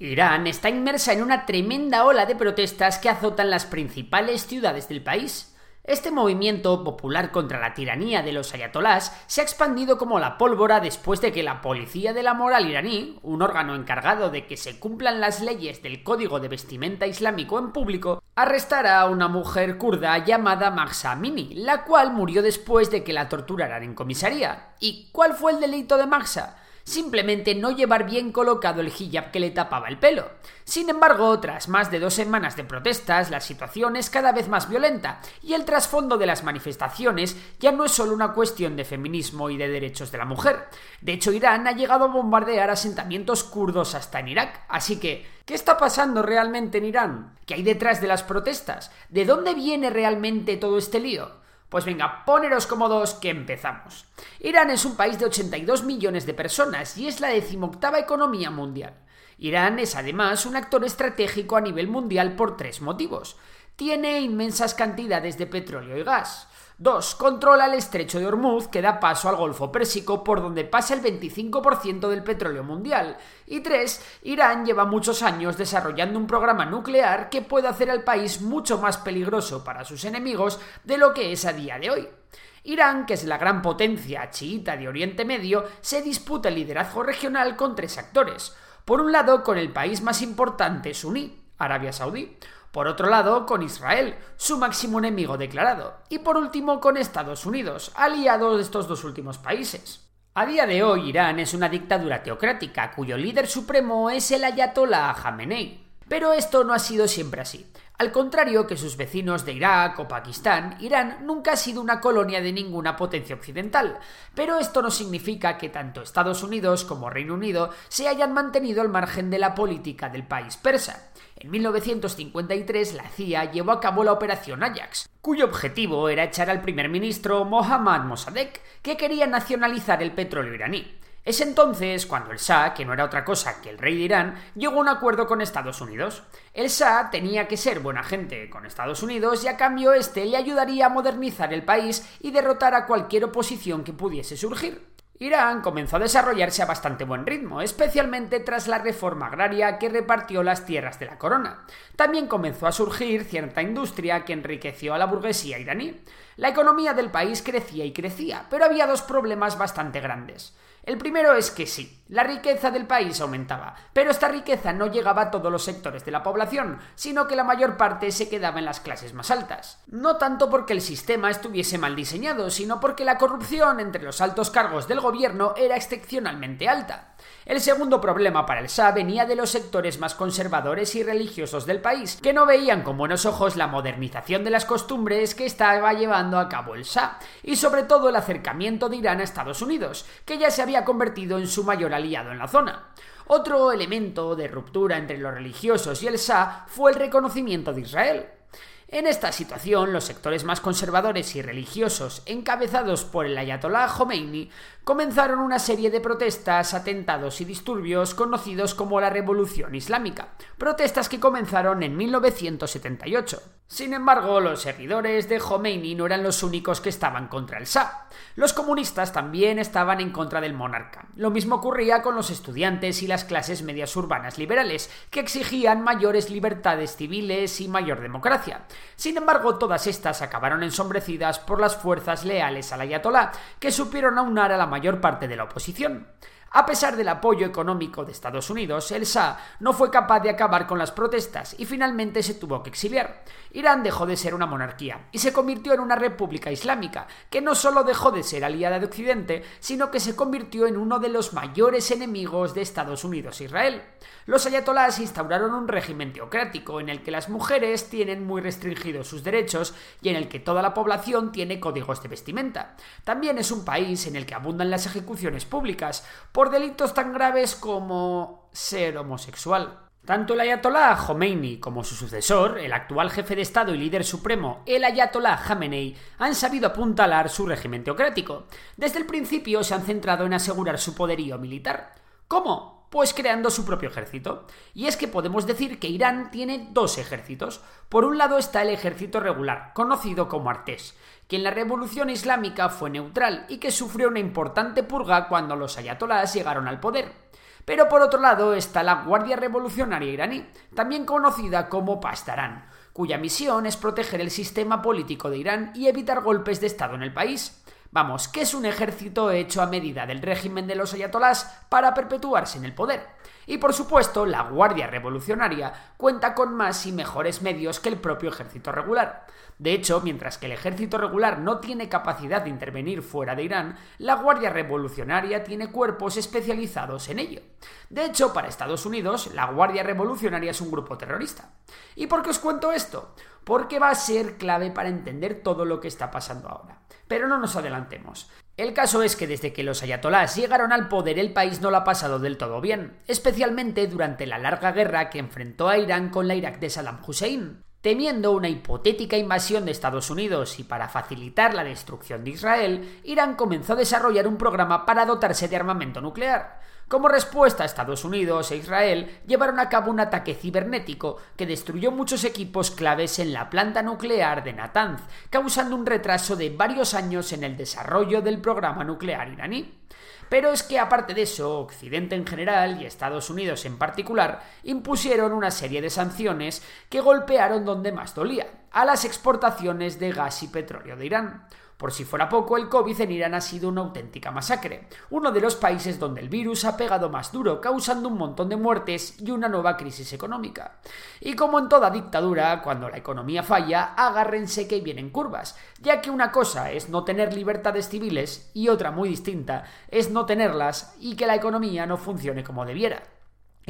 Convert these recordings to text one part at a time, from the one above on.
Irán está inmersa en una tremenda ola de protestas que azotan las principales ciudades del país. Este movimiento popular contra la tiranía de los ayatolás se ha expandido como la pólvora después de que la Policía de la Moral iraní, un órgano encargado de que se cumplan las leyes del Código de Vestimenta Islámico en público, arrestara a una mujer kurda llamada Mahsa Amini, la cual murió después de que la torturaran en comisaría. ¿Y cuál fue el delito de Mahsa? Simplemente no llevar bien colocado el hijab que le tapaba el pelo. Sin embargo, tras más de dos semanas de protestas, la situación es cada vez más violenta y el trasfondo de las manifestaciones ya no es solo una cuestión de feminismo y de derechos de la mujer. De hecho, Irán ha llegado a bombardear asentamientos kurdos hasta en Irak. Así que, ¿qué está pasando realmente en Irán? ¿Qué hay detrás de las protestas? ¿De dónde viene realmente todo este lío? Pues venga, poneros cómodos que empezamos. Irán es un país de 82 millones de personas y es la decimoctava economía mundial. Irán es además un actor estratégico a nivel mundial por tres motivos. Tiene inmensas cantidades de petróleo y gas. 2. Controla el estrecho de Hormuz que da paso al Golfo Pérsico por donde pasa el 25% del petróleo mundial. Y 3. Irán lleva muchos años desarrollando un programa nuclear que puede hacer al país mucho más peligroso para sus enemigos de lo que es a día de hoy. Irán, que es la gran potencia chiita de Oriente Medio, se disputa el liderazgo regional con tres actores. Por un lado, con el país más importante suní, Arabia Saudí por otro lado, con Israel, su máximo enemigo declarado. Y por último, con Estados Unidos, aliado de estos dos últimos países. A día de hoy, Irán es una dictadura teocrática cuyo líder supremo es el ayatollah Khamenei. Pero esto no ha sido siempre así. Al contrario que sus vecinos de Irak o Pakistán, Irán nunca ha sido una colonia de ninguna potencia occidental, pero esto no significa que tanto Estados Unidos como Reino Unido se hayan mantenido al margen de la política del país persa. En 1953 la CIA llevó a cabo la Operación Ajax, cuyo objetivo era echar al primer ministro Mohammad Mossadegh, que quería nacionalizar el petróleo iraní. Es entonces cuando el Shah, que no era otra cosa que el rey de Irán, llegó a un acuerdo con Estados Unidos. El Shah tenía que ser buena gente con Estados Unidos y a cambio este le ayudaría a modernizar el país y derrotar a cualquier oposición que pudiese surgir. Irán comenzó a desarrollarse a bastante buen ritmo, especialmente tras la reforma agraria que repartió las tierras de la corona. También comenzó a surgir cierta industria que enriqueció a la burguesía iraní. La economía del país crecía y crecía, pero había dos problemas bastante grandes. El primero es que sí, la riqueza del país aumentaba, pero esta riqueza no llegaba a todos los sectores de la población, sino que la mayor parte se quedaba en las clases más altas. No tanto porque el sistema estuviese mal diseñado, sino porque la corrupción entre los altos cargos del gobierno era excepcionalmente alta. El segundo problema para el Shah venía de los sectores más conservadores y religiosos del país, que no veían con buenos ojos la modernización de las costumbres que estaba llevando a cabo el Shah, y sobre todo el acercamiento de Irán a Estados Unidos, que ya se había convertido en su mayor aliado en la zona. Otro elemento de ruptura entre los religiosos y el Shah fue el reconocimiento de Israel. En esta situación, los sectores más conservadores y religiosos, encabezados por el ayatollah Khomeini, comenzaron una serie de protestas, atentados y disturbios conocidos como la Revolución Islámica, protestas que comenzaron en 1978. Sin embargo, los seguidores de Khomeini no eran los únicos que estaban contra el Shah. Los comunistas también estaban en contra del monarca. Lo mismo ocurría con los estudiantes y las clases medias urbanas liberales, que exigían mayores libertades civiles y mayor democracia. Sin embargo, todas estas acabaron ensombrecidas por las fuerzas leales al ayatolá, que supieron aunar a la mayor parte de la oposición. A pesar del apoyo económico de Estados Unidos, el Shah no fue capaz de acabar con las protestas y finalmente se tuvo que exiliar. Irán dejó de ser una monarquía y se convirtió en una república islámica, que no solo dejó de ser aliada de Occidente, sino que se convirtió en uno de los mayores enemigos de Estados Unidos e Israel. Los ayatolás instauraron un régimen teocrático en el que las mujeres tienen muy restringidos sus derechos y en el que toda la población tiene códigos de vestimenta. También es un país en el que abundan las ejecuciones públicas, por delitos tan graves como ser homosexual. Tanto el ayatolá Khomeini como su sucesor, el actual jefe de Estado y líder supremo, el ayatolá Khamenei, han sabido apuntalar su régimen teocrático. Desde el principio se han centrado en asegurar su poderío militar. ¿Cómo? Pues creando su propio ejército. Y es que podemos decir que Irán tiene dos ejércitos. Por un lado está el ejército regular, conocido como Artés, que en la revolución islámica fue neutral y que sufrió una importante purga cuando los ayatolás llegaron al poder. Pero por otro lado está la Guardia Revolucionaria iraní, también conocida como Pastarán, cuya misión es proteger el sistema político de Irán y evitar golpes de Estado en el país. Vamos, que es un ejército hecho a medida del régimen de los ayatolás para perpetuarse en el poder. Y por supuesto, la Guardia Revolucionaria cuenta con más y mejores medios que el propio ejército regular. De hecho, mientras que el ejército regular no tiene capacidad de intervenir fuera de Irán, la Guardia Revolucionaria tiene cuerpos especializados en ello. De hecho, para Estados Unidos, la Guardia Revolucionaria es un grupo terrorista. ¿Y por qué os cuento esto? Porque va a ser clave para entender todo lo que está pasando ahora. Pero no nos adelantemos. El caso es que desde que los ayatolás llegaron al poder el país no lo ha pasado del todo bien, especialmente durante la larga guerra que enfrentó a Irán con la Irak de Saddam Hussein. Temiendo una hipotética invasión de Estados Unidos y para facilitar la destrucción de Israel, Irán comenzó a desarrollar un programa para dotarse de armamento nuclear. Como respuesta, Estados Unidos e Israel llevaron a cabo un ataque cibernético que destruyó muchos equipos claves en la planta nuclear de Natanz, causando un retraso de varios años en el desarrollo del programa nuclear iraní. Pero es que aparte de eso, Occidente en general y Estados Unidos en particular impusieron una serie de sanciones que golpearon donde más dolía, a las exportaciones de gas y petróleo de Irán. Por si fuera poco, el COVID en Irán ha sido una auténtica masacre, uno de los países donde el virus ha pegado más duro, causando un montón de muertes y una nueva crisis económica. Y como en toda dictadura, cuando la economía falla, agárrense que vienen curvas, ya que una cosa es no tener libertades civiles y otra muy distinta es no tenerlas y que la economía no funcione como debiera.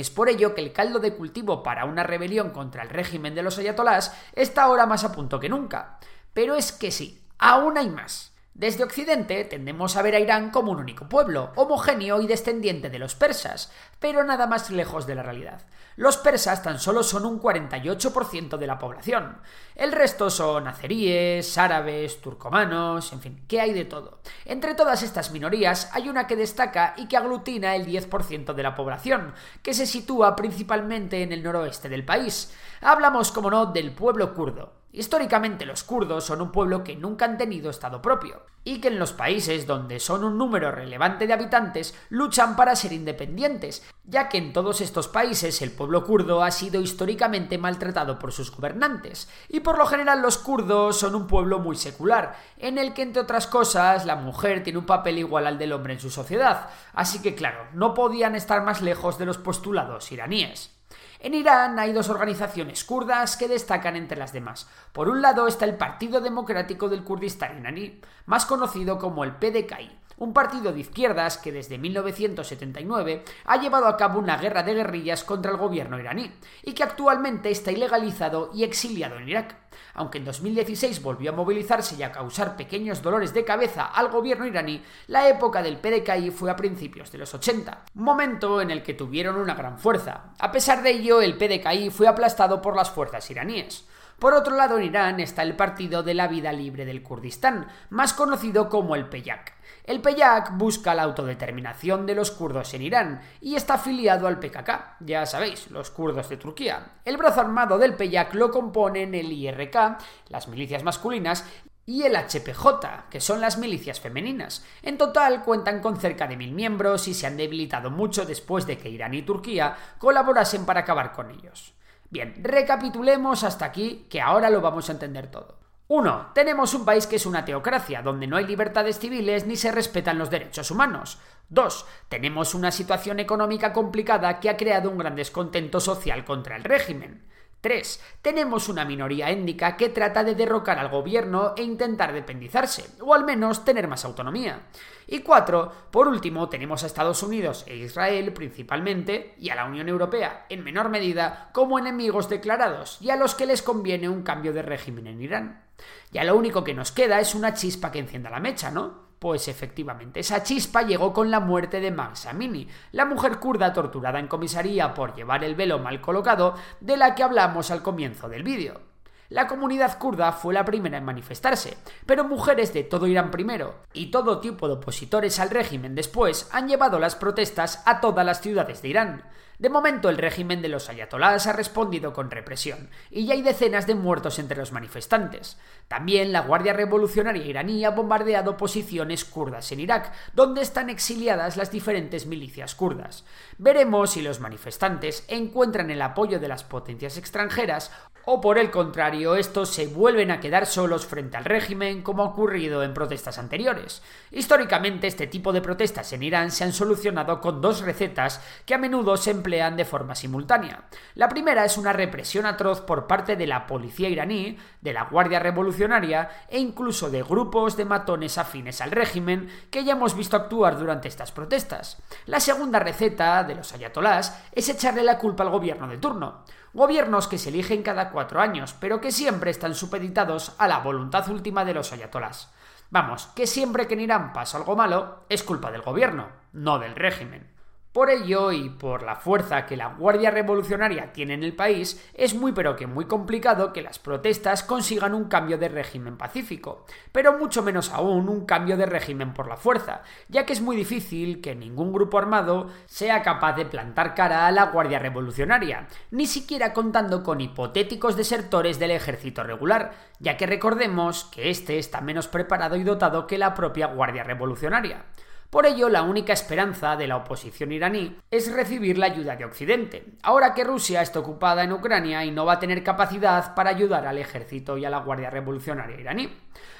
Es por ello que el caldo de cultivo para una rebelión contra el régimen de los ayatolás está ahora más a punto que nunca. Pero es que sí, Aún hay más. Desde Occidente tendemos a ver a Irán como un único pueblo, homogéneo y descendiente de los persas, pero nada más lejos de la realidad. Los persas tan solo son un 48% de la población. El resto son azeríes, árabes, turcomanos, en fin, que hay de todo. Entre todas estas minorías hay una que destaca y que aglutina el 10% de la población, que se sitúa principalmente en el noroeste del país. Hablamos, como no, del pueblo kurdo. Históricamente los kurdos son un pueblo que nunca han tenido Estado propio, y que en los países donde son un número relevante de habitantes luchan para ser independientes, ya que en todos estos países el pueblo kurdo ha sido históricamente maltratado por sus gobernantes, y por lo general los kurdos son un pueblo muy secular, en el que entre otras cosas la mujer tiene un papel igual al del hombre en su sociedad, así que claro, no podían estar más lejos de los postulados iraníes. En Irán hay dos organizaciones kurdas que destacan entre las demás. Por un lado está el Partido Democrático del Kurdistán iraní, más conocido como el PDKI, un partido de izquierdas que desde 1979 ha llevado a cabo una guerra de guerrillas contra el gobierno iraní y que actualmente está ilegalizado y exiliado en Irak. Aunque en 2016 volvió a movilizarse y a causar pequeños dolores de cabeza al gobierno iraní, la época del PDKI fue a principios de los 80, momento en el que tuvieron una gran fuerza. A pesar de ello, el PDKI fue aplastado por las fuerzas iraníes. Por otro lado, en Irán está el Partido de la Vida Libre del Kurdistán, más conocido como el PEYAK. El PEYAK busca la autodeterminación de los kurdos en Irán y está afiliado al PKK, ya sabéis, los kurdos de Turquía. El brazo armado del PEYAK lo componen el IRK, las milicias masculinas, y el HPJ, que son las milicias femeninas. En total cuentan con cerca de mil miembros y se han debilitado mucho después de que Irán y Turquía colaborasen para acabar con ellos. Bien, recapitulemos hasta aquí, que ahora lo vamos a entender todo. 1. Tenemos un país que es una teocracia, donde no hay libertades civiles ni se respetan los derechos humanos. 2. Tenemos una situación económica complicada que ha creado un gran descontento social contra el régimen. 3. Tenemos una minoría étnica que trata de derrocar al gobierno e intentar dependizarse, o al menos tener más autonomía. Y 4. Por último, tenemos a Estados Unidos e Israel principalmente, y a la Unión Europea en menor medida, como enemigos declarados, y a los que les conviene un cambio de régimen en Irán. Ya lo único que nos queda es una chispa que encienda la mecha, ¿no? Pues efectivamente, esa chispa llegó con la muerte de Mahsa Amini, la mujer kurda torturada en comisaría por llevar el velo mal colocado, de la que hablamos al comienzo del vídeo. La comunidad kurda fue la primera en manifestarse, pero mujeres de todo Irán primero y todo tipo de opositores al régimen después han llevado las protestas a todas las ciudades de Irán. De momento el régimen de los ayatolás ha respondido con represión, y ya hay decenas de muertos entre los manifestantes. También la Guardia Revolucionaria iraní ha bombardeado posiciones kurdas en Irak, donde están exiliadas las diferentes milicias kurdas. Veremos si los manifestantes encuentran el apoyo de las potencias extranjeras o por el contrario, estos se vuelven a quedar solos frente al régimen como ha ocurrido en protestas anteriores. Históricamente este tipo de protestas en Irán se han solucionado con dos recetas que a menudo se emplean de forma simultánea. La primera es una represión atroz por parte de la policía iraní, de la Guardia Revolucionaria e incluso de grupos de matones afines al régimen que ya hemos visto actuar durante estas protestas. La segunda receta de los ayatolás es echarle la culpa al gobierno de turno. Gobiernos que se eligen cada cuatro años, pero que siempre están supeditados a la voluntad última de los ayatolás. Vamos, que siempre que en Irán pasa algo malo, es culpa del gobierno, no del régimen. Por ello, y por la fuerza que la Guardia Revolucionaria tiene en el país, es muy pero que muy complicado que las protestas consigan un cambio de régimen pacífico, pero mucho menos aún un cambio de régimen por la fuerza, ya que es muy difícil que ningún grupo armado sea capaz de plantar cara a la Guardia Revolucionaria, ni siquiera contando con hipotéticos desertores del ejército regular, ya que recordemos que este está menos preparado y dotado que la propia Guardia Revolucionaria. Por ello, la única esperanza de la oposición iraní es recibir la ayuda de Occidente, ahora que Rusia está ocupada en Ucrania y no va a tener capacidad para ayudar al ejército y a la Guardia Revolucionaria iraní.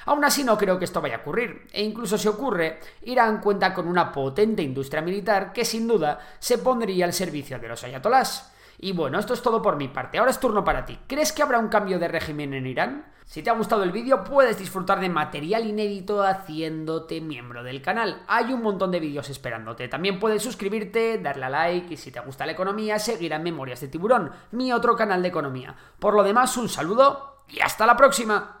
Aún así no creo que esto vaya a ocurrir, e incluso si ocurre, Irán cuenta con una potente industria militar que sin duda se pondría al servicio de los ayatolás. Y bueno, esto es todo por mi parte. Ahora es turno para ti. ¿Crees que habrá un cambio de régimen en Irán? Si te ha gustado el vídeo, puedes disfrutar de material inédito haciéndote miembro del canal. Hay un montón de vídeos esperándote. También puedes suscribirte, darle a like y si te gusta la economía, seguir a Memorias de Tiburón, mi otro canal de economía. Por lo demás, un saludo y hasta la próxima.